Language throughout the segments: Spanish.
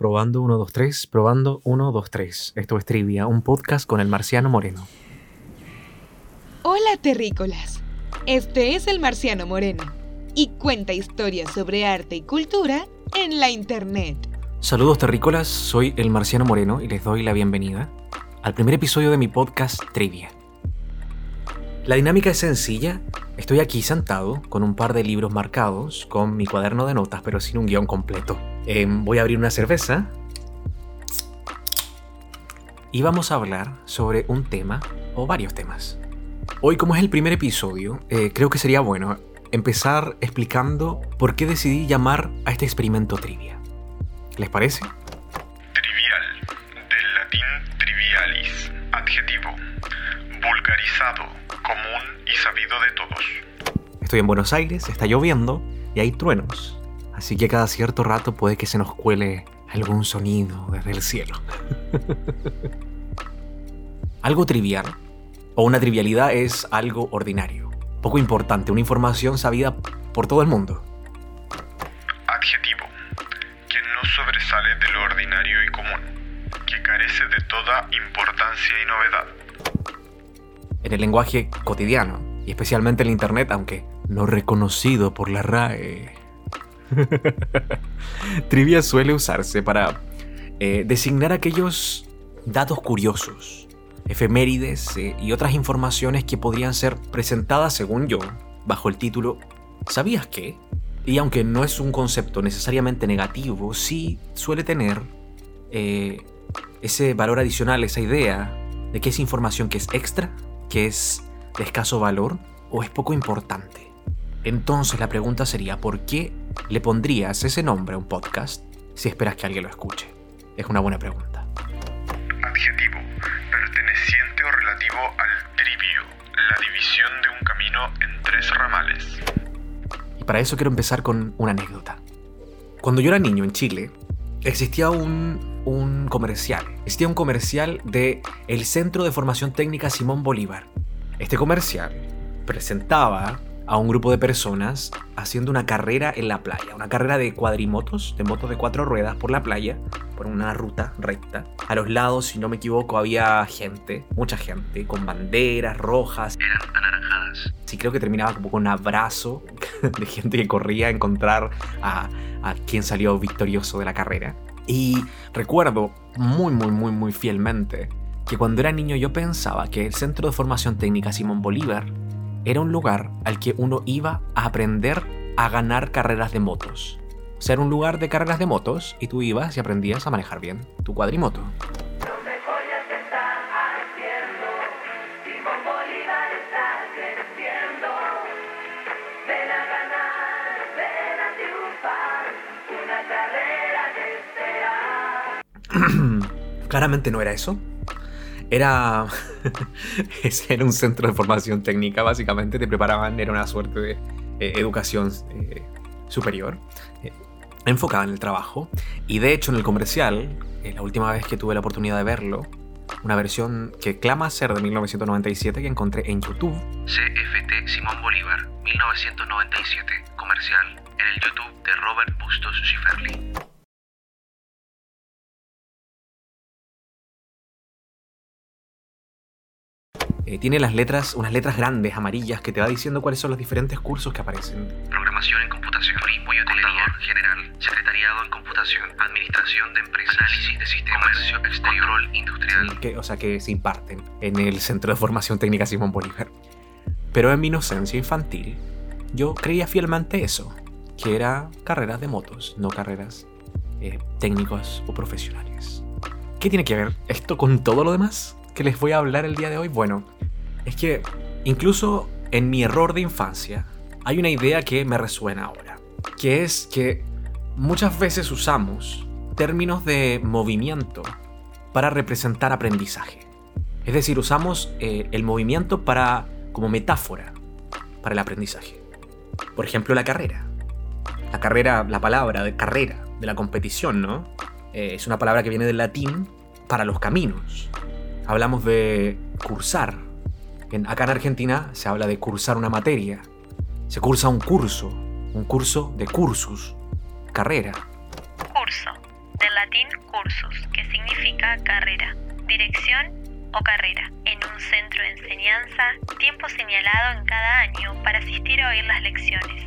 Probando 1, 2, 3, probando 1, 2, 3. Esto es Trivia, un podcast con el Marciano Moreno. Hola terrícolas, este es el Marciano Moreno y cuenta historias sobre arte y cultura en la internet. Saludos terrícolas, soy el Marciano Moreno y les doy la bienvenida al primer episodio de mi podcast Trivia. La dinámica es sencilla, estoy aquí sentado con un par de libros marcados, con mi cuaderno de notas pero sin un guion completo. Em, voy a abrir una cerveza y vamos a hablar sobre un tema o varios temas. Hoy como es el primer episodio, eh, creo que sería bueno empezar explicando por qué decidí llamar a este experimento trivia. ¿Les parece? Trivial, del latín trivialis, adjetivo, vulgarizado, común y sabido de todos. Estoy en Buenos Aires, está lloviendo y hay truenos. Así que cada cierto rato puede que se nos cuele algún sonido desde el cielo. algo trivial o una trivialidad es algo ordinario, poco importante, una información sabida por todo el mundo. Adjetivo, que no sobresale de lo ordinario y común, que carece de toda importancia y novedad. En el lenguaje cotidiano, y especialmente en Internet, aunque no reconocido por la RAE. Trivia suele usarse para eh, designar aquellos datos curiosos, efemérides eh, y otras informaciones que podrían ser presentadas, según yo, bajo el título ¿Sabías qué? Y aunque no es un concepto necesariamente negativo, sí suele tener eh, ese valor adicional, esa idea de que es información que es extra, que es de escaso valor o es poco importante. Entonces la pregunta sería, ¿por qué le pondrías ese nombre a un podcast si esperas que alguien lo escuche? Es una buena pregunta. Adjetivo, perteneciente o relativo al trivio, la división de un camino en tres ramales. Y para eso quiero empezar con una anécdota. Cuando yo era niño en Chile, existía un, un comercial. Existía un comercial de el Centro de Formación Técnica Simón Bolívar. Este comercial presentaba a un grupo de personas haciendo una carrera en la playa, una carrera de cuadrimotos, de motos de cuatro ruedas por la playa, por una ruta recta. A los lados, si no me equivoco, había gente, mucha gente, con banderas rojas. Eran anaranjadas. Sí, creo que terminaba como con un abrazo de gente que corría a encontrar a, a quien salió victorioso de la carrera. Y recuerdo muy, muy, muy, muy fielmente que cuando era niño yo pensaba que el Centro de Formación Técnica Simón Bolívar era un lugar al que uno iba a aprender a ganar carreras de motos. O sea, era un lugar de carreras de motos y tú ibas y aprendías a manejar bien tu cuadrimoto. Claramente no era eso. Era. era un centro de formación técnica, básicamente. Te preparaban, era una suerte de eh, educación eh, superior, eh, enfocada en el trabajo. Y de hecho, en el comercial, eh, la última vez que tuve la oportunidad de verlo, una versión que clama ser de 1997 que encontré en YouTube. CFT Simón Bolívar, 1997, comercial, en el YouTube de Robert Bustos Schifferli. Eh, tiene las letras, unas letras grandes, amarillas, que te va diciendo cuáles son los diferentes cursos que aparecen. Programación en computación, turismo y hotelería, general, secretariado en computación, administración de empresas, análisis de sistemas, comercio exterior, control industrial. que, o sea, que se imparten en el Centro de Formación Técnica Simón Bolívar. Pero en mi inocencia infantil, yo creía fielmente eso, que era carreras de motos, no carreras eh, técnicas o profesionales. ¿Qué tiene que ver esto con todo lo demás que les voy a hablar el día de hoy? Bueno, es que incluso en mi error de infancia hay una idea que me resuena ahora, que es que muchas veces usamos términos de movimiento para representar aprendizaje. Es decir, usamos eh, el movimiento para como metáfora para el aprendizaje. Por ejemplo, la carrera. La carrera, la palabra de carrera, de la competición, ¿no? Eh, es una palabra que viene del latín para los caminos. Hablamos de cursar. En- acá en Argentina se habla de cursar una materia. Se cursa un curso, un curso de cursus, carrera. Curso, del latín cursus, que significa carrera, dirección o carrera, en un centro de enseñanza, tiempo señalado en cada año para asistir a oír las lecciones.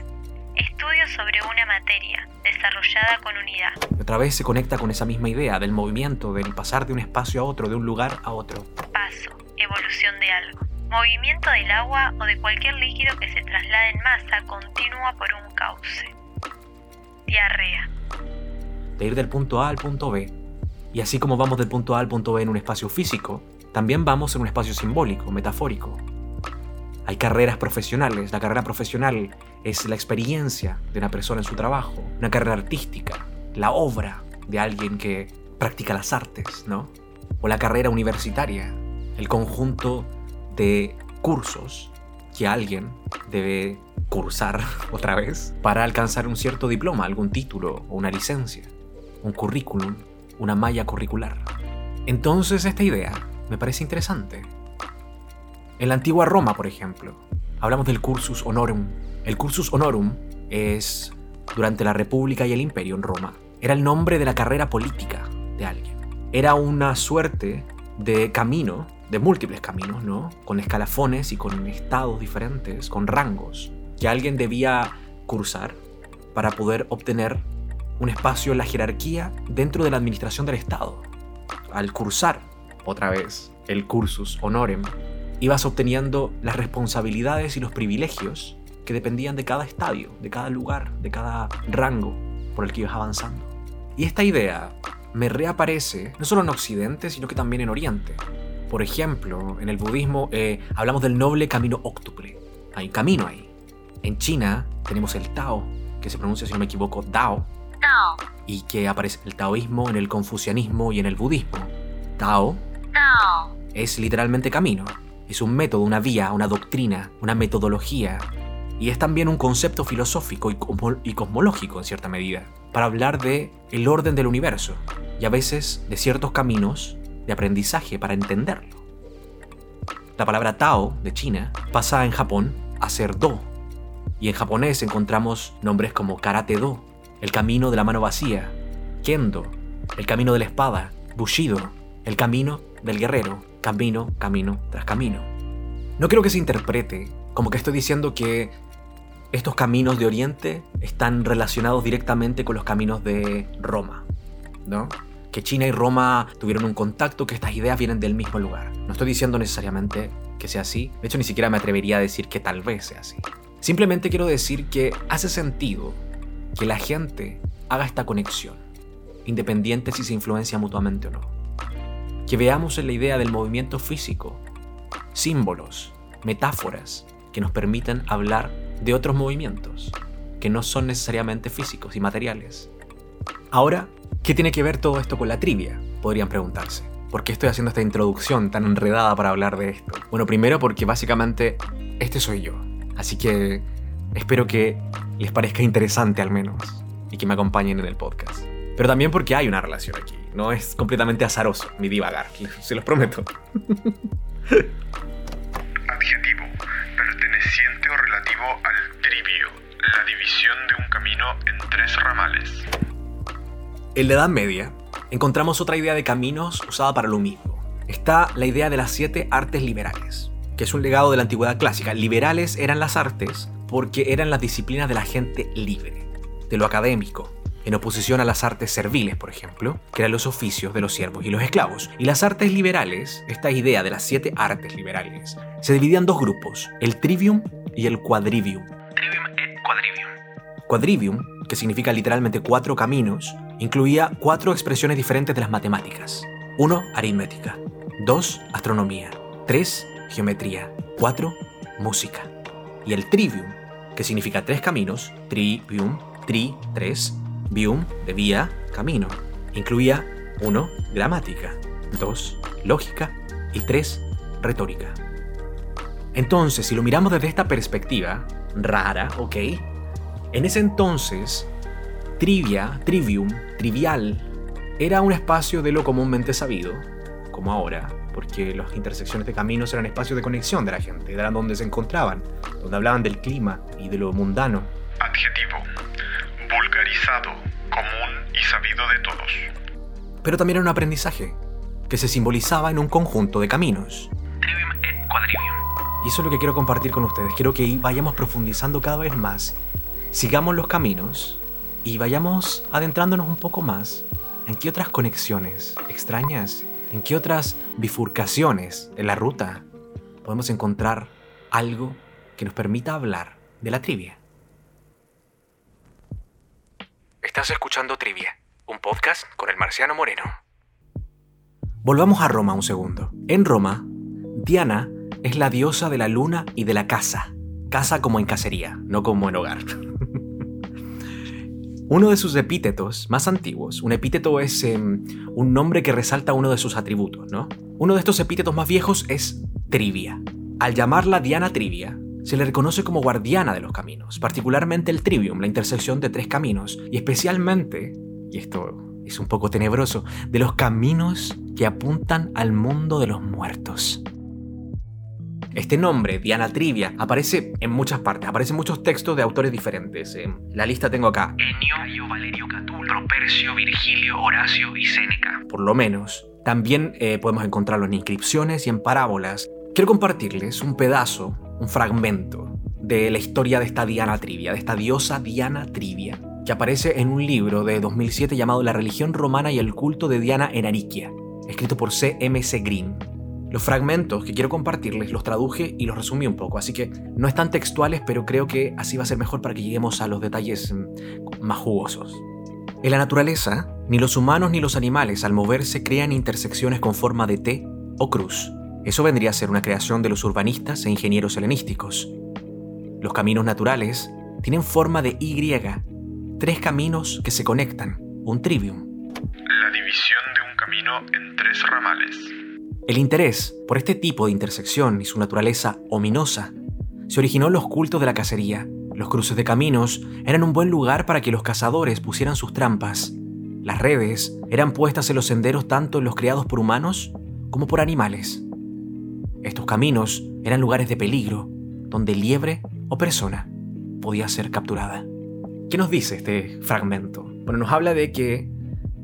Estudio sobre una materia, desarrollada con unidad. Otra vez se conecta con esa misma idea del movimiento, del pasar de un espacio a otro, de un lugar a otro. Paso, evolución de algo. Movimiento del agua o de cualquier líquido que se traslade en masa continua por un cauce. Diarrea. De ir del punto A al punto B. Y así como vamos del punto A al punto B en un espacio físico, también vamos en un espacio simbólico, metafórico. Hay carreras profesionales. La carrera profesional es la experiencia de una persona en su trabajo, una carrera artística, la obra de alguien que practica las artes, ¿no? O la carrera universitaria, el conjunto de cursos que alguien debe cursar otra vez para alcanzar un cierto diploma, algún título o una licencia, un currículum, una malla curricular. Entonces esta idea me parece interesante. En la antigua Roma, por ejemplo, hablamos del cursus honorum. El cursus honorum es, durante la República y el Imperio en Roma, era el nombre de la carrera política de alguien. Era una suerte de camino, de múltiples caminos, ¿no? Con escalafones y con estados diferentes, con rangos, que alguien debía cursar para poder obtener un espacio en la jerarquía dentro de la administración del Estado. Al cursar, otra vez, el cursus honorem, ibas obteniendo las responsabilidades y los privilegios que dependían de cada estadio, de cada lugar, de cada rango por el que ibas avanzando. Y esta idea me reaparece no solo en Occidente, sino que también en Oriente. Por ejemplo, en el budismo eh, hablamos del noble camino óctuple. Hay camino ahí. En China tenemos el Tao, que se pronuncia, si no me equivoco, Dao, Tao. y que aparece el taoísmo en el confucianismo y en el budismo. Tao Tao. es literalmente camino. Es un método, una vía, una doctrina, una metodología. Y es también un concepto filosófico y, cosmo- y cosmológico en cierta medida, para hablar de el orden del universo y a veces de ciertos caminos de aprendizaje para entenderlo. La palabra Tao de China pasa en Japón a ser Do, y en japonés encontramos nombres como Karate Do, el camino de la mano vacía, Kendo, el camino de la espada, Bushido, el camino del guerrero, camino, camino tras camino. No creo que se interprete como que estoy diciendo que estos caminos de Oriente están relacionados directamente con los caminos de Roma, ¿no? Que China y Roma tuvieron un contacto, que estas ideas vienen del mismo lugar. No estoy diciendo necesariamente que sea así, de hecho ni siquiera me atrevería a decir que tal vez sea así. Simplemente quiero decir que hace sentido que la gente haga esta conexión, independiente si se influencia mutuamente o no. Que veamos en la idea del movimiento físico símbolos, metáforas que nos permiten hablar de otros movimientos, que no son necesariamente físicos y materiales. Ahora, ¿qué tiene que ver todo esto con la trivia? Podrían preguntarse. ¿Por qué estoy haciendo esta introducción tan enredada para hablar de esto? Bueno, primero porque básicamente este soy yo. Así que espero que les parezca interesante al menos y que me acompañen en el podcast. Pero también porque hay una relación aquí. No es completamente azaroso mi divagar, se los prometo. Adjetivo. Perteneciente o relativo al trivio. La división de un camino en tres ramales. En la Edad Media encontramos otra idea de caminos usada para lo mismo. Está la idea de las siete artes liberales, que es un legado de la antigüedad clásica. Liberales eran las artes porque eran las disciplinas de la gente libre, de lo académico, en oposición a las artes serviles, por ejemplo, que eran los oficios de los siervos y los esclavos. Y las artes liberales, esta idea de las siete artes liberales, se dividían en dos grupos, el trivium y el quadrivium. Trivium et quadrivium. Quadrivium, que significa literalmente cuatro caminos, incluía cuatro expresiones diferentes de las matemáticas. 1. Aritmética. 2. Astronomía. 3. Geometría. 4. Música. Y el trivium, que significa tres caminos, trivium, tri, tres, vium, de vía, camino, incluía 1. Gramática. 2. Lógica. Y 3. Retórica. Entonces, si lo miramos desde esta perspectiva, rara, ¿ok? En ese entonces, trivia, trivium, trivial, era un espacio de lo comúnmente sabido, como ahora, porque las intersecciones de caminos eran espacios de conexión de la gente, eran donde se encontraban, donde hablaban del clima y de lo mundano. Adjetivo. Vulgarizado, común y sabido de todos. pero también era un aprendizaje, que se simbolizaba en un conjunto de caminos. Trivium et quadrivium. Y eso es lo que quiero compartir con ustedes. Quiero que vayamos profundizando cada vez más. Sigamos los caminos y vayamos adentrándonos un poco más en qué otras conexiones extrañas, en qué otras bifurcaciones en la ruta podemos encontrar algo que nos permita hablar de la trivia. Estás escuchando Trivia, un podcast con el marciano Moreno. Volvamos a Roma un segundo. En Roma, Diana es la diosa de la luna y de la casa. Casa como en cacería, no como en hogar. Uno de sus epítetos más antiguos, un epíteto es em, un nombre que resalta uno de sus atributos, ¿no? Uno de estos epítetos más viejos es Trivia. Al llamarla Diana Trivia, se le reconoce como guardiana de los caminos, particularmente el Trivium, la intersección de tres caminos, y especialmente, y esto es un poco tenebroso, de los caminos que apuntan al mundo de los muertos. Este nombre, Diana Trivia, aparece en muchas partes, aparece en muchos textos de autores diferentes. En la lista tengo acá Enio, Valerio Catulo, Propercio, Virgilio, Horacio y Séneca. por lo menos. También eh, podemos encontrarlo en inscripciones y en parábolas. Quiero compartirles un pedazo, un fragmento de la historia de esta Diana Trivia, de esta diosa Diana Trivia, que aparece en un libro de 2007 llamado La religión romana y el culto de Diana en Ariquia, escrito por C.M.C. Green. Los fragmentos que quiero compartirles los traduje y los resumí un poco, así que no están textuales, pero creo que así va a ser mejor para que lleguemos a los detalles mm, más jugosos. En la naturaleza, ni los humanos ni los animales al moverse crean intersecciones con forma de T o cruz. Eso vendría a ser una creación de los urbanistas e ingenieros helenísticos. Los caminos naturales tienen forma de Y, tres caminos que se conectan, un trivium. La división de un camino en tres ramales. El interés por este tipo de intersección y su naturaleza ominosa se originó en los cultos de la cacería. Los cruces de caminos eran un buen lugar para que los cazadores pusieran sus trampas. Las redes eran puestas en los senderos tanto en los creados por humanos como por animales. Estos caminos eran lugares de peligro, donde liebre o persona podía ser capturada. ¿Qué nos dice este fragmento? Bueno, nos habla de que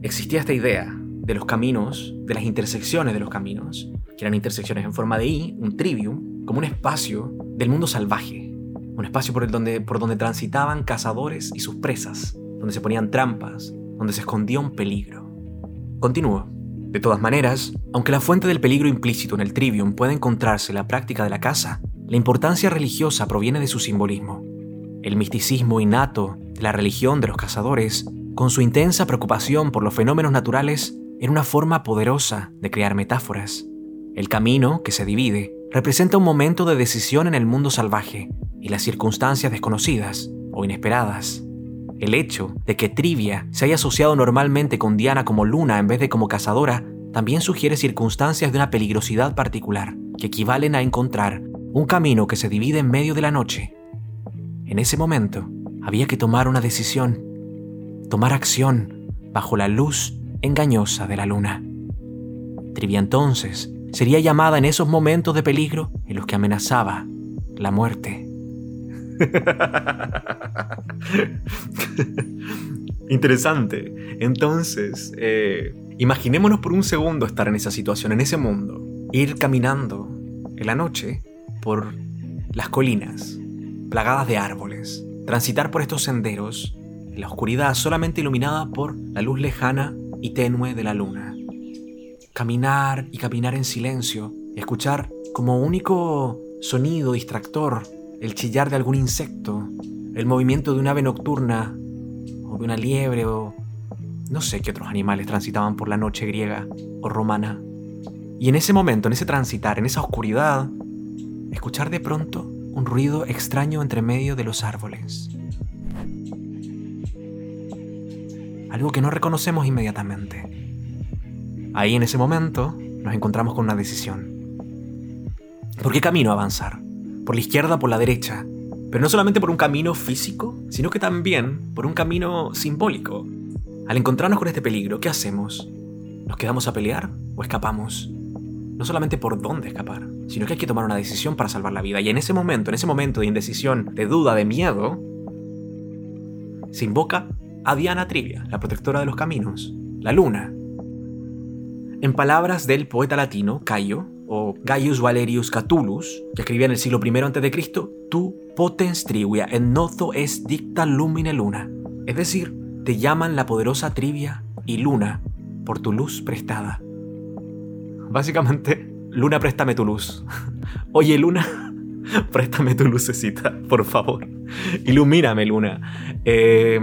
existía esta idea de los caminos, de las intersecciones de los caminos, que eran intersecciones en forma de I, un trivium, como un espacio del mundo salvaje, un espacio por, el donde, por donde transitaban cazadores y sus presas, donde se ponían trampas, donde se escondía un peligro. Continúo. De todas maneras, aunque la fuente del peligro implícito en el trivium puede encontrarse en la práctica de la caza, la importancia religiosa proviene de su simbolismo. El misticismo innato de la religión de los cazadores, con su intensa preocupación por los fenómenos naturales, era una forma poderosa de crear metáforas. El camino, que se divide, representa un momento de decisión en el mundo salvaje y las circunstancias desconocidas o inesperadas. El hecho de que Trivia se haya asociado normalmente con Diana como luna en vez de como cazadora también sugiere circunstancias de una peligrosidad particular que equivalen a encontrar un camino que se divide en medio de la noche. En ese momento, había que tomar una decisión, tomar acción bajo la luz engañosa de la luna. Trivia entonces sería llamada en esos momentos de peligro en los que amenazaba la muerte. Interesante. Entonces, eh, imaginémonos por un segundo estar en esa situación, en ese mundo. Ir caminando en la noche por las colinas, plagadas de árboles. Transitar por estos senderos en la oscuridad solamente iluminada por la luz lejana y tenue de la luna. Caminar y caminar en silencio, escuchar como único sonido distractor el chillar de algún insecto, el movimiento de un ave nocturna o de una liebre o no sé qué otros animales transitaban por la noche griega o romana. Y en ese momento, en ese transitar, en esa oscuridad, escuchar de pronto un ruido extraño entre medio de los árboles. algo que no reconocemos inmediatamente. Ahí en ese momento nos encontramos con una decisión. ¿Por qué camino avanzar? ¿Por la izquierda por la derecha? Pero no solamente por un camino físico, sino que también por un camino simbólico. Al encontrarnos con este peligro, ¿qué hacemos? ¿Nos quedamos a pelear o escapamos? No solamente por dónde escapar, sino que hay que tomar una decisión para salvar la vida. Y en ese momento, en ese momento de indecisión, de duda, de miedo, se invoca a Diana Trivia, la protectora de los caminos, la luna. En palabras del poeta latino Cayo, o Gaius Valerius Catulus, que escribía en el siglo I a.C., tu potens trivia en nozo es dicta lumine luna. Es decir, te llaman la poderosa trivia y luna por tu luz prestada. Básicamente, luna, préstame tu luz. Oye, luna, préstame tu lucecita, por favor. Ilumíname, luna. Eh,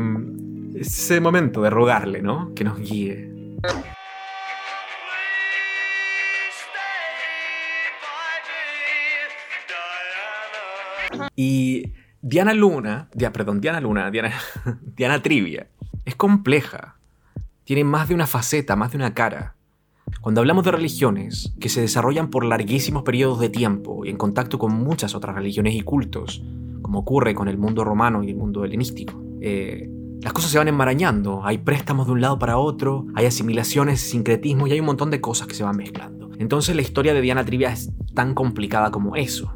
ese momento de rogarle, ¿no? Que nos guíe. Y Diana Luna, perdón, Diana Luna, Diana, Diana Trivia, es compleja. Tiene más de una faceta, más de una cara. Cuando hablamos de religiones que se desarrollan por larguísimos periodos de tiempo y en contacto con muchas otras religiones y cultos, como ocurre con el mundo romano y el mundo helenístico, eh, las cosas se van enmarañando, hay préstamos de un lado para otro, hay asimilaciones, sincretismo y hay un montón de cosas que se van mezclando. Entonces la historia de Diana Trivia es tan complicada como eso.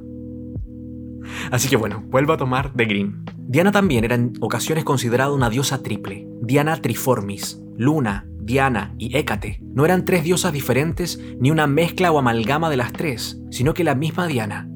Así que bueno, vuelvo a tomar de Green. Diana también era en ocasiones considerada una diosa triple. Diana Triformis, Luna, Diana y Hécate no eran tres diosas diferentes ni una mezcla o amalgama de las tres, sino que la misma Diana.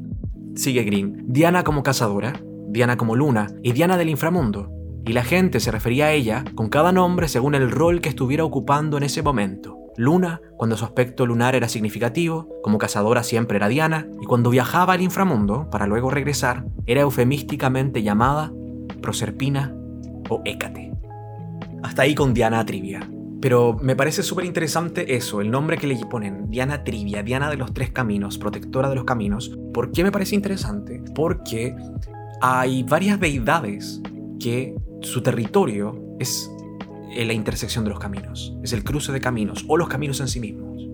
Sigue Green. Diana como cazadora, Diana como luna y Diana del inframundo y la gente se refería a ella con cada nombre según el rol que estuviera ocupando en ese momento. Luna, cuando su aspecto lunar era significativo, como cazadora siempre era Diana, y cuando viajaba al inframundo, para luego regresar, era eufemísticamente llamada Proserpina o Hécate. Hasta ahí con Diana Trivia. Pero me parece súper interesante eso, el nombre que le ponen, Diana Trivia, Diana de los Tres Caminos, protectora de los caminos. ¿Por qué me parece interesante? Porque hay varias deidades que su territorio es la intersección de los caminos, es el cruce de caminos o los caminos en sí mismos.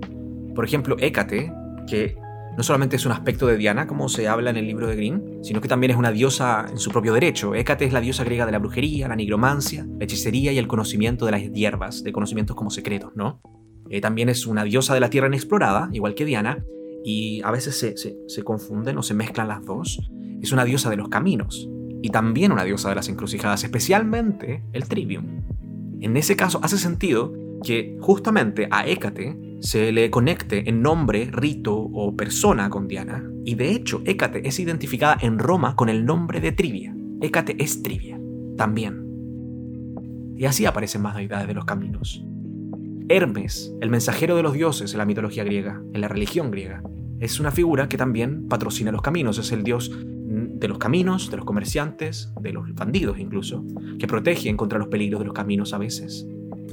Por ejemplo, Hécate, que no solamente es un aspecto de Diana, como se habla en el libro de Green, sino que también es una diosa en su propio derecho. Hécate es la diosa griega de la brujería, la nigromancia, la hechicería y el conocimiento de las hierbas, de conocimientos como secretos, ¿no? Eh, también es una diosa de la tierra inexplorada, igual que Diana, y a veces se, se confunden o se mezclan las dos. Es una diosa de los caminos, y también una diosa de las encrucijadas, especialmente el Trivium. En ese caso hace sentido que justamente a Hécate se le conecte en nombre, rito o persona con Diana, y de hecho Hécate es identificada en Roma con el nombre de Trivia. Hécate es Trivia, también. Y así aparecen más deidades de los caminos. Hermes, el mensajero de los dioses en la mitología griega, en la religión griega, es una figura que también patrocina los caminos, es el dios de los caminos, de los comerciantes, de los bandidos incluso, que protegen contra los peligros de los caminos a veces.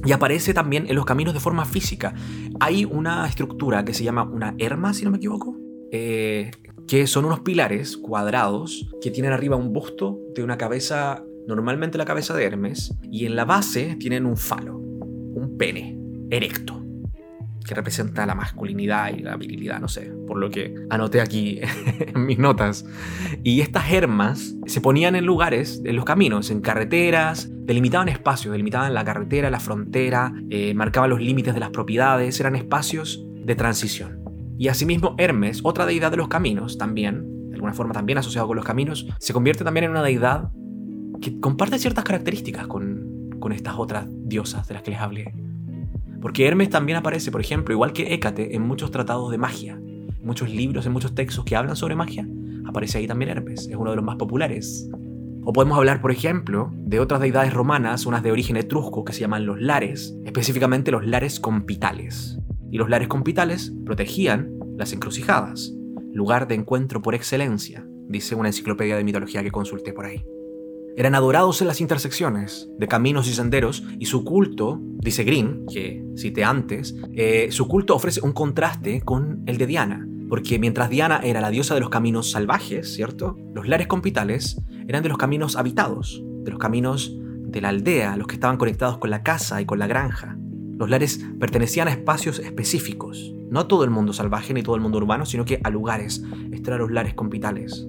Y aparece también en los caminos de forma física. Hay una estructura que se llama una herma, si no me equivoco, eh, que son unos pilares cuadrados que tienen arriba un busto de una cabeza, normalmente la cabeza de Hermes, y en la base tienen un falo, un pene erecto que representa la masculinidad y la virilidad, no sé, por lo que anoté aquí en mis notas. Y estas hermas se ponían en lugares, en los caminos, en carreteras, delimitaban espacios, delimitaban la carretera, la frontera, eh, marcaban los límites de las propiedades, eran espacios de transición. Y asimismo Hermes, otra deidad de los caminos también, de alguna forma también asociado con los caminos, se convierte también en una deidad que comparte ciertas características con, con estas otras diosas de las que les hablé. Porque Hermes también aparece, por ejemplo, igual que Hécate, en muchos tratados de magia, muchos libros, en muchos textos que hablan sobre magia. Aparece ahí también Hermes, es uno de los más populares. O podemos hablar, por ejemplo, de otras deidades romanas, unas de origen etrusco que se llaman los lares, específicamente los lares compitales. Y los lares compitales protegían las encrucijadas, lugar de encuentro por excelencia, dice una enciclopedia de mitología que consulté por ahí eran adorados en las intersecciones de caminos y senderos, y su culto, dice Green, que cité antes, eh, su culto ofrece un contraste con el de Diana, porque mientras Diana era la diosa de los caminos salvajes, ¿cierto? Los lares compitales eran de los caminos habitados, de los caminos de la aldea, los que estaban conectados con la casa y con la granja. Los lares pertenecían a espacios específicos, no a todo el mundo salvaje ni todo el mundo urbano, sino que a lugares. Estos eran los lares compitales.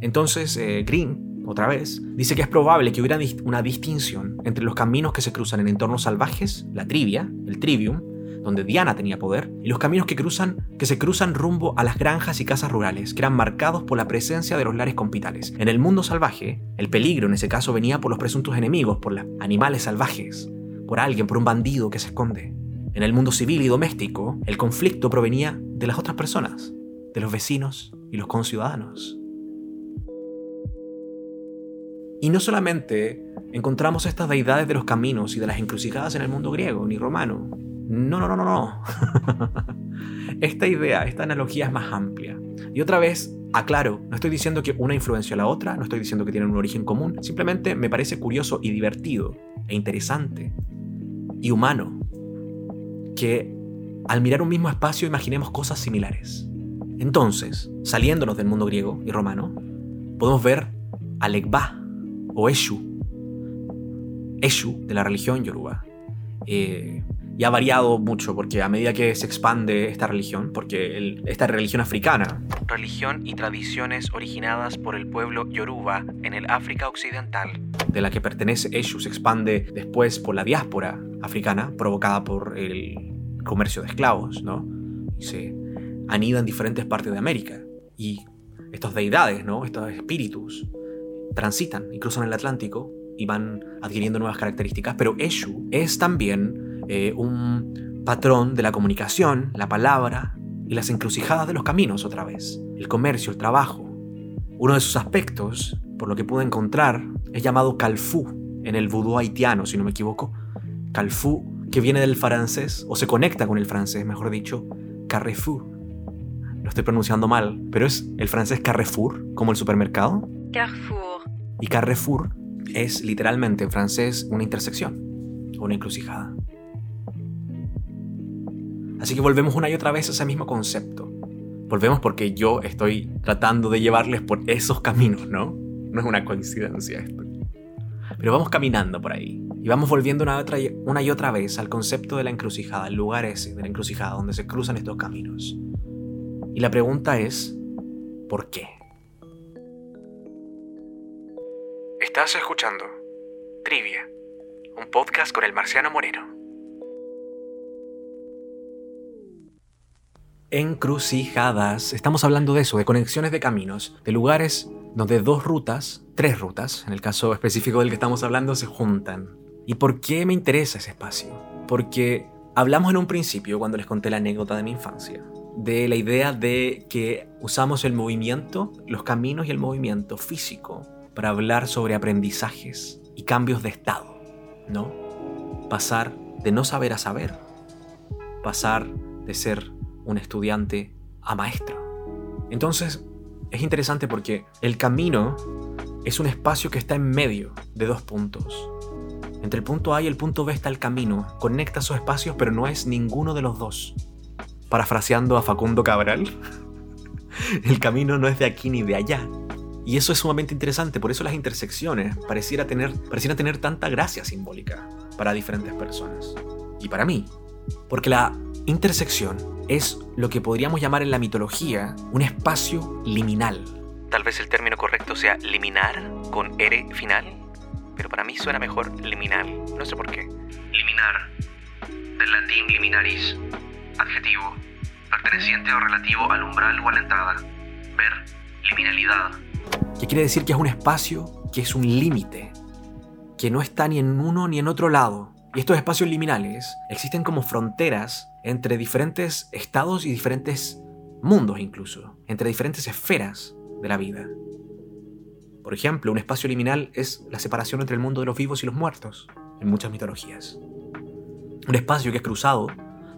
Entonces, eh, Green, otra vez, dice que es probable que hubiera una distinción entre los caminos que se cruzan en entornos salvajes, la trivia, el trivium, donde Diana tenía poder, y los caminos que, cruzan, que se cruzan rumbo a las granjas y casas rurales, que eran marcados por la presencia de los lares compitales. En el mundo salvaje, el peligro en ese caso venía por los presuntos enemigos, por los animales salvajes, por alguien, por un bandido que se esconde. en el mundo civil y doméstico, el conflicto provenía de las otras personas, de los vecinos y los conciudadanos. Y no solamente encontramos estas deidades de los caminos y de las encrucijadas en el mundo griego ni romano. No, no, no, no, no. esta idea, esta analogía es más amplia. Y otra vez, aclaro, no estoy diciendo que una influenció a la otra, no estoy diciendo que tienen un origen común, simplemente me parece curioso y divertido e interesante y humano que al mirar un mismo espacio imaginemos cosas similares. Entonces, saliéndonos del mundo griego y romano, podemos ver a Legba o Eshu, Eshu de la religión yoruba. Eh, y ha variado mucho porque a medida que se expande esta religión, porque esta religión africana, religión y tradiciones originadas por el pueblo yoruba en el África Occidental, de la que pertenece Eshu, se expande después por la diáspora africana provocada por el comercio de esclavos, ¿no? Y se anida en diferentes partes de América. Y estas deidades, ¿no? Estos espíritus transitan y cruzan el Atlántico y van adquiriendo nuevas características, pero Eshu es también eh, un patrón de la comunicación, la palabra y las encrucijadas de los caminos otra vez, el comercio, el trabajo. Uno de sus aspectos, por lo que pude encontrar, es llamado Calfú en el vudú haitiano, si no me equivoco. Calfú, que viene del francés, o se conecta con el francés, mejor dicho, Carrefour. Lo estoy pronunciando mal, pero es el francés Carrefour, como el supermercado. Carrefour. Y Carrefour es literalmente en francés una intersección, una encrucijada. Así que volvemos una y otra vez a ese mismo concepto. Volvemos porque yo estoy tratando de llevarles por esos caminos, ¿no? No es una coincidencia esto. Pero vamos caminando por ahí. Y vamos volviendo una, otra, una y otra vez al concepto de la encrucijada, el lugar ese de la encrucijada donde se cruzan estos caminos. Y la pregunta es, ¿por qué? Estás escuchando Trivia, un podcast con el Marciano Moreno. Encrucijadas. Estamos hablando de eso, de conexiones de caminos, de lugares donde dos rutas, tres rutas, en el caso específico del que estamos hablando, se juntan. ¿Y por qué me interesa ese espacio? Porque hablamos en un principio, cuando les conté la anécdota de mi infancia, de la idea de que usamos el movimiento, los caminos y el movimiento físico para hablar sobre aprendizajes y cambios de estado, ¿no? Pasar de no saber a saber, pasar de ser un estudiante a maestro. Entonces, es interesante porque el camino es un espacio que está en medio de dos puntos. Entre el punto A y el punto B está el camino, conecta esos espacios pero no es ninguno de los dos. Parafraseando a Facundo Cabral, el camino no es de aquí ni de allá. Y eso es sumamente interesante, por eso las intersecciones pareciera tener, parecieran tener tanta gracia simbólica para diferentes personas. Y para mí, porque la intersección es lo que podríamos llamar en la mitología un espacio liminal. Tal vez el término correcto sea liminar con R final, pero para mí suena mejor liminal, no sé por qué. Liminar, del latín liminaris, adjetivo, perteneciente o relativo al umbral o a la entrada. Ver, liminalidad. Que quiere decir que es un espacio que es un límite, que no está ni en uno ni en otro lado, y estos espacios liminales existen como fronteras entre diferentes estados y diferentes mundos incluso, entre diferentes esferas de la vida. Por ejemplo, un espacio liminal es la separación entre el mundo de los vivos y los muertos, en muchas mitologías. Un espacio que es cruzado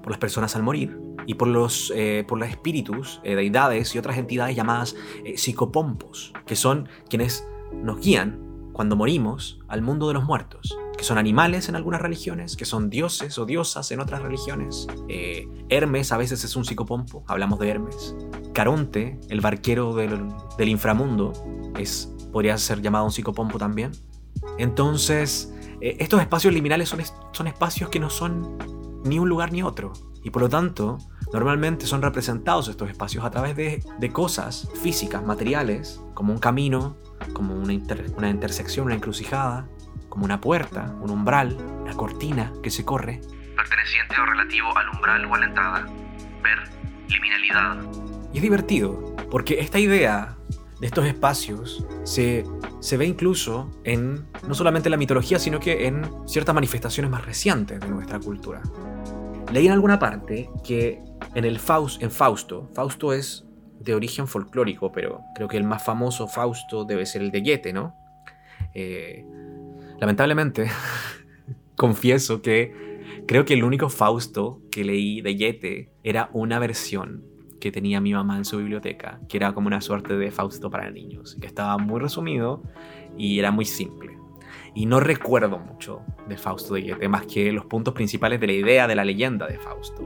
por las personas al morir y por los, eh, por los espíritus, eh, deidades y otras entidades llamadas eh, psicopompos, que son quienes nos guían cuando morimos al mundo de los muertos que son animales en algunas religiones, que son dioses o diosas en otras religiones. Hermes a veces es un psicopompo, hablamos de Hermes. Caronte, el barquero del, inframundo, es, podría ser llamado un psicopompo también. Entonces, estos espacios liminales son, son espacios que no son ni un lugar ni otro. Y por lo tanto, normalmente son representados estos espacios a través de, de cosas físicas, materiales, como un camino, como una, una intersección, una encrucijada, como una puerta, un umbral, una cortina que se corre. Perteneciente o relativo al umbral o a la entrada. Ver, liminalidad. Y es divertido, porque esta idea de estos espacios se, se ve incluso en no solamente la mitología, sino que en ciertas manifestaciones más recientes de nuestra cultura. Leí en alguna parte que en, el Faust, en Fausto, Fausto es de origen folclórico, pero creo que el más famoso Fausto debe ser el de Goethe, ¿no? Eh, lamentablemente, confieso que creo que el único Fausto que leí de Goethe era una versión que tenía mi mamá en su biblioteca, que era como una suerte de Fausto para niños, que estaba muy resumido y era muy simple. Y no recuerdo mucho de Fausto de Goethe, más que los puntos principales de la idea de la leyenda de Fausto.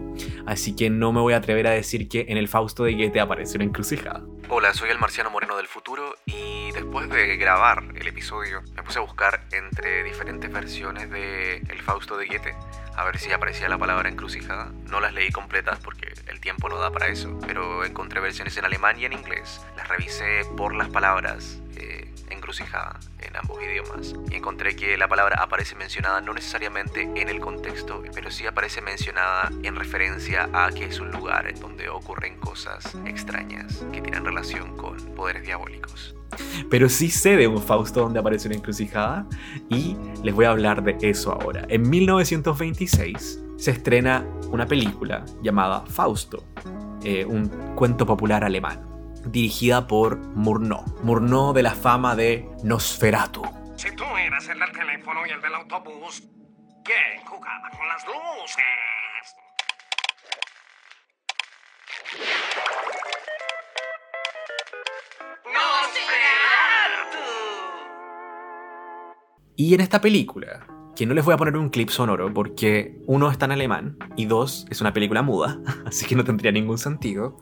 Así que no me voy a atrever a decir que en el Fausto de Goethe aparece una encrucijada. Hola, soy el Marciano Moreno del futuro y después de grabar el episodio me puse a buscar entre diferentes versiones de El Fausto de Goethe a ver si aparecía la palabra encrucijada. No las leí completas porque el tiempo no da para eso, pero encontré versiones en alemán y en inglés. Las revisé por las palabras eh, encrucijada en ambos idiomas y encontré que la palabra aparece mencionada no necesariamente en el contexto, pero sí aparece mencionada en referencia a que es un lugar donde ocurren cosas extrañas que tienen relación con poderes diabólicos. Pero sí sé de un Fausto donde aparece una encrucijada y les voy a hablar de eso ahora. En 1926 se estrena una película llamada Fausto, eh, un cuento popular alemán, dirigida por Murnau. Murnau de la fama de Nosferatu. Si tú eras el del teléfono y el del autobús, ¿quién jugaba con las luces? Y en esta película, que no les voy a poner un clip sonoro porque uno está en alemán y dos es una película muda, así que no tendría ningún sentido,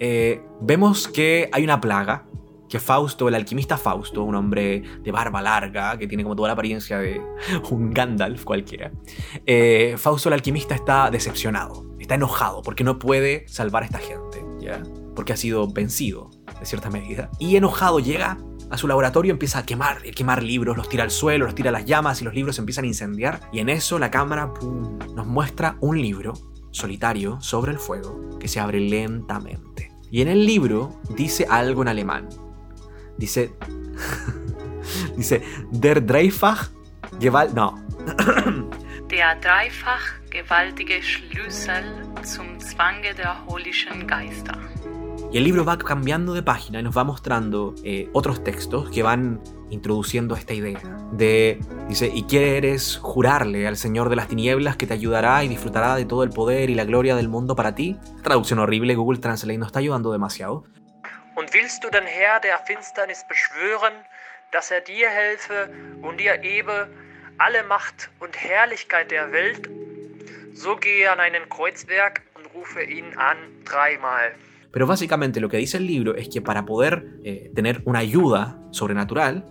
eh, vemos que hay una plaga, que Fausto, el alquimista Fausto, un hombre de barba larga, que tiene como toda la apariencia de un Gandalf cualquiera, eh, Fausto el alquimista está decepcionado, está enojado porque no puede salvar a esta gente, ¿ya? Porque ha sido vencido, de cierta medida. Y enojado llega a su laboratorio, empieza a quemar, a quemar libros, los tira al suelo, los tira a las llamas y los libros se empiezan a incendiar. Y en eso la cámara pum, nos muestra un libro solitario sobre el fuego que se abre lentamente. Y en el libro dice algo en alemán. Dice. dice. Der dreifach Gewalt. No. Der dreifach gewaltige Schlüssel zum Zwange der holischen Geister. Y el libro va cambiando de página y nos va mostrando eh, otros textos que van introduciendo esta idea de, dice, y quieres jurarle al Señor de las Tinieblas que te ayudará y disfrutará de todo el poder y la gloria del mundo para ti. Traducción horrible, Google Translate nos está ayudando demasiado. Und willst du den Herr der Finsternis beschwören, dass er dir helfe und dir ebe alle Macht und Herrlichkeit der Welt? So gehe an einen Kreuzberg und rufe ihn an dreimal. Pero básicamente lo que dice el libro es que para poder eh, tener una ayuda sobrenatural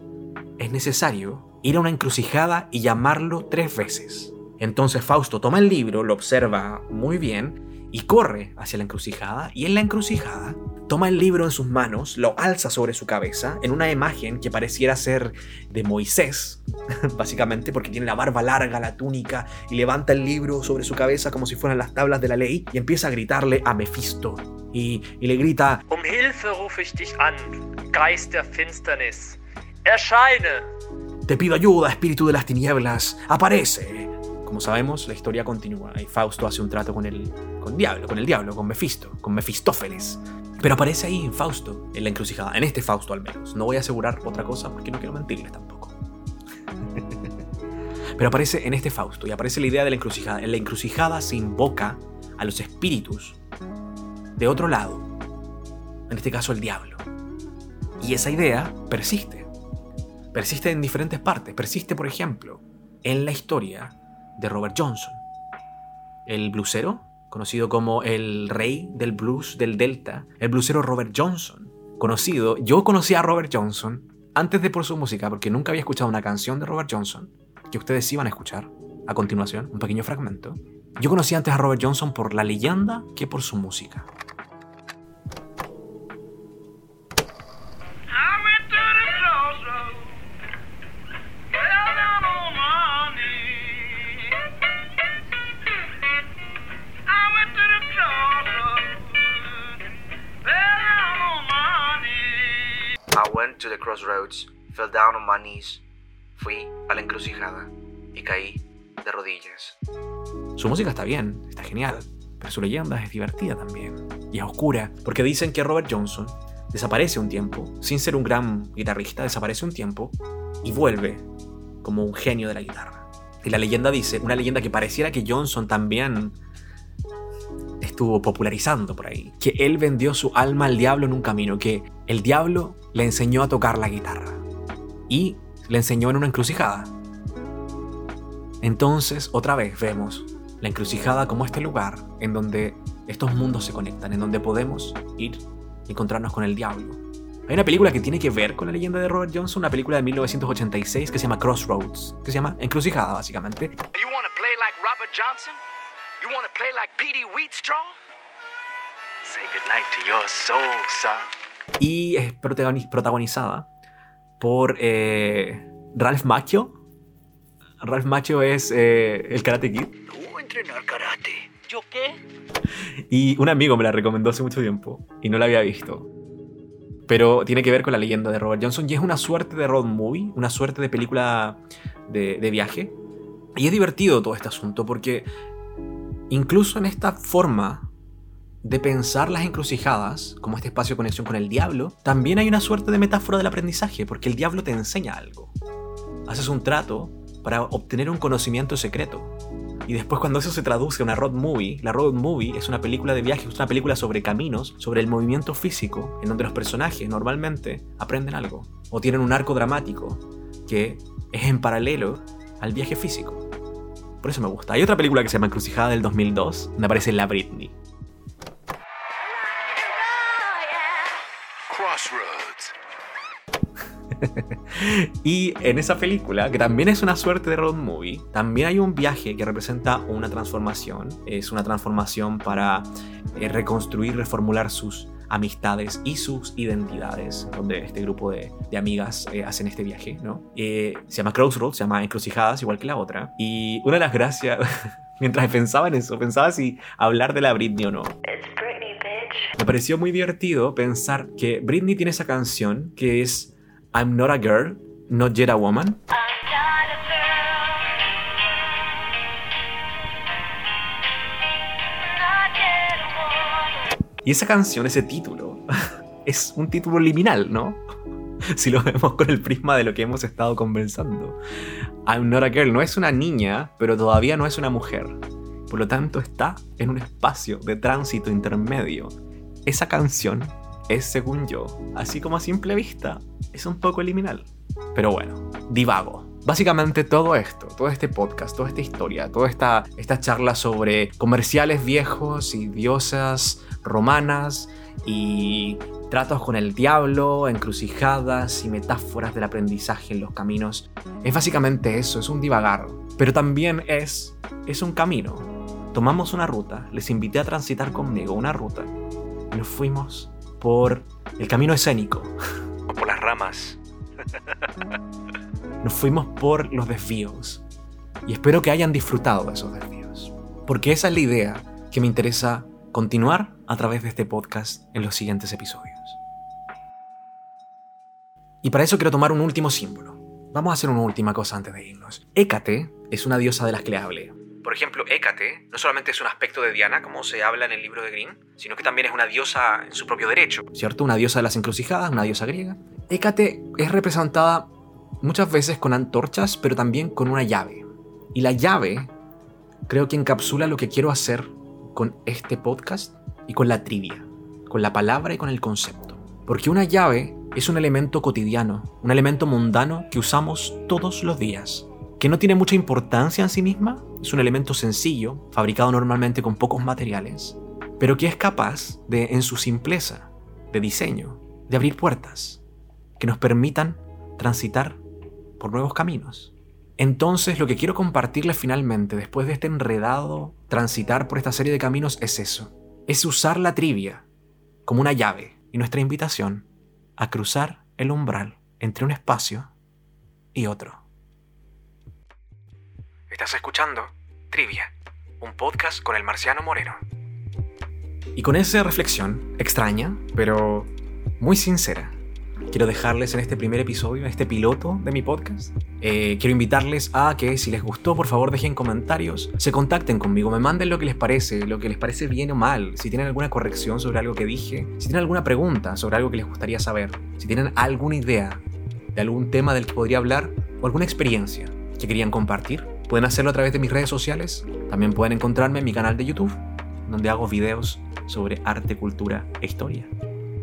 es necesario ir a una encrucijada y llamarlo tres veces. Entonces Fausto toma el libro, lo observa muy bien y corre hacia la encrucijada y en la encrucijada toma el libro en sus manos, lo alza sobre su cabeza en una imagen que pareciera ser de Moisés, básicamente porque tiene la barba larga, la túnica y levanta el libro sobre su cabeza como si fueran las tablas de la ley y empieza a gritarle a Mefisto y, y le grita Um Hilfe rufe ich dich an, Geist der Finsternis. Erscheine! Te pido ayuda, espíritu de las tinieblas, aparece. Como sabemos, la historia continúa y Fausto hace un trato con el con diablo, con el diablo, con Mefisto, con Mefistófeles. Pero aparece ahí en Fausto, en la encrucijada, en este Fausto al menos. No voy a asegurar otra cosa porque no quiero mentirles tampoco. Pero aparece en este Fausto y aparece la idea de la encrucijada. En la encrucijada se invoca a los espíritus de otro lado, en este caso el diablo. Y esa idea persiste. Persiste en diferentes partes. Persiste, por ejemplo, en la historia de Robert Johnson, el blusero, conocido como el rey del blues del Delta, el blusero Robert Johnson. Conocido, yo conocí a Robert Johnson antes de por su música, porque nunca había escuchado una canción de Robert Johnson, que ustedes iban a escuchar a continuación, un pequeño fragmento. Yo conocí antes a Robert Johnson por la leyenda que por su música. Fell down on my knees. Fui a la encrucijada y caí de rodillas. Su música está bien, está genial, pero su leyenda es divertida también. Y es oscura, porque dicen que Robert Johnson desaparece un tiempo, sin ser un gran guitarrista, desaparece un tiempo y vuelve como un genio de la guitarra. Y la leyenda dice, una leyenda que pareciera que Johnson también estuvo popularizando por ahí, que él vendió su alma al diablo en un camino, que el diablo le enseñó a tocar la guitarra y le enseñó en una encrucijada. Entonces, otra vez vemos la encrucijada como este lugar en donde estos mundos se conectan, en donde podemos ir y encontrarnos con el diablo. Hay una película que tiene que ver con la leyenda de Robert Johnson, una película de 1986 que se llama Crossroads, que se llama Encrucijada, básicamente. Johnson? Y es protagoni- protagonizada por eh, Ralph Macchio. Ralph Macchio es eh, el Karate Kid. ¿Tú entrenar karate? ¿Yo qué? Y un amigo me la recomendó hace mucho tiempo y no la había visto. Pero tiene que ver con la leyenda de Robert Johnson y es una suerte de road movie, una suerte de película de, de viaje. Y es divertido todo este asunto porque incluso en esta forma de pensar las encrucijadas, como este espacio de conexión con el diablo, también hay una suerte de metáfora del aprendizaje, porque el diablo te enseña algo. Haces un trato para obtener un conocimiento secreto. Y después cuando eso se traduce a una road movie, la road movie es una película de viaje, es una película sobre caminos, sobre el movimiento físico, en donde los personajes normalmente aprenden algo. O tienen un arco dramático que es en paralelo al viaje físico. Por eso me gusta. Hay otra película que se llama Encrucijada del 2002, donde aparece la Britney. Y en esa película, que también es una suerte de road movie, también hay un viaje que representa una transformación. Es una transformación para eh, reconstruir, reformular sus amistades y sus identidades, donde este grupo de, de amigas eh, hacen este viaje, ¿no? Eh, se llama Crossroads, se llama Encrucijadas, igual que la otra. Y una de las gracias, mientras pensaba en eso, pensaba si hablar de la Britney o no. Me pareció muy divertido pensar que Britney tiene esa canción que es I'm not a girl, not yet a woman. Y esa canción, ese título, es un título liminal, ¿no? Si lo vemos con el prisma de lo que hemos estado conversando. I'm not a girl no es una niña, pero todavía no es una mujer. Por lo tanto, está en un espacio de tránsito intermedio. Esa canción es, según yo, así como a simple vista, es un poco liminal. Pero bueno, divago. Básicamente todo esto, todo este podcast, toda esta historia, toda esta, esta charla sobre comerciales viejos y diosas romanas y tratos con el diablo, encrucijadas y metáforas del aprendizaje en los caminos, es básicamente eso, es un divagar. Pero también es, es un camino. Tomamos una ruta, les invité a transitar conmigo una ruta y nos fuimos por el camino escénico. O por las ramas. Nos fuimos por los desvíos. Y espero que hayan disfrutado de esos desvíos. Porque esa es la idea que me interesa continuar a través de este podcast en los siguientes episodios. Y para eso quiero tomar un último símbolo. Vamos a hacer una última cosa antes de irnos. Hécate es una diosa de las que le hablé. Por ejemplo, Hécate no solamente es un aspecto de Diana, como se habla en el libro de Grimm, sino que también es una diosa en su propio derecho, ¿cierto? Una diosa de las encrucijadas, una diosa griega. Hécate es representada muchas veces con antorchas, pero también con una llave. Y la llave creo que encapsula lo que quiero hacer con este podcast y con la trivia, con la palabra y con el concepto. Porque una llave es un elemento cotidiano, un elemento mundano que usamos todos los días, que no tiene mucha importancia en sí misma, es un elemento sencillo, fabricado normalmente con pocos materiales, pero que es capaz de, en su simpleza de diseño, de abrir puertas que nos permitan transitar por nuevos caminos. Entonces lo que quiero compartirles finalmente, después de este enredado transitar por esta serie de caminos, es eso. Es usar la trivia como una llave y nuestra invitación a cruzar el umbral entre un espacio y otro. Estás escuchando Trivia, un podcast con el marciano Moreno. Y con esa reflexión extraña, pero muy sincera, quiero dejarles en este primer episodio, en este piloto de mi podcast. Eh, quiero invitarles a que si les gustó, por favor dejen comentarios, se contacten conmigo, me manden lo que les parece, lo que les parece bien o mal, si tienen alguna corrección sobre algo que dije, si tienen alguna pregunta sobre algo que les gustaría saber, si tienen alguna idea de algún tema del que podría hablar o alguna experiencia que querían compartir, pueden hacerlo a través de mis redes sociales. También pueden encontrarme en mi canal de YouTube, donde hago videos sobre arte, cultura e historia.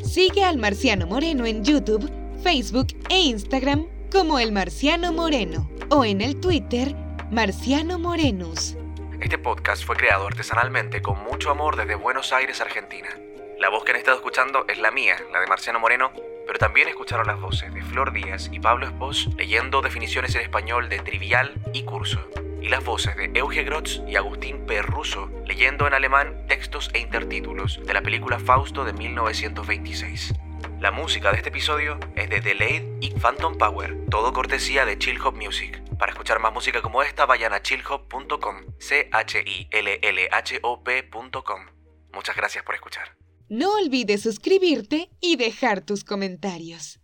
Sigue al Marciano Moreno en YouTube, Facebook e Instagram como el Marciano Moreno o en el Twitter Marciano Morenus. Este podcast fue creado artesanalmente con mucho amor desde Buenos Aires, Argentina. La voz que han estado escuchando es la mía, la de Marciano Moreno, pero también escucharon las voces de Flor Díaz y Pablo Espos leyendo definiciones en español de trivial y curso, y las voces de Euge Grotz y Agustín Perruso leyendo en alemán textos e intertítulos de la película Fausto de 1926. La música de este episodio es de Delayed y Phantom Power, todo cortesía de Chill Hop Music. Para escuchar más música como esta, vayan a chillhop.com, c h i l l h o p.com. Muchas gracias por escuchar. No olvides suscribirte y dejar tus comentarios.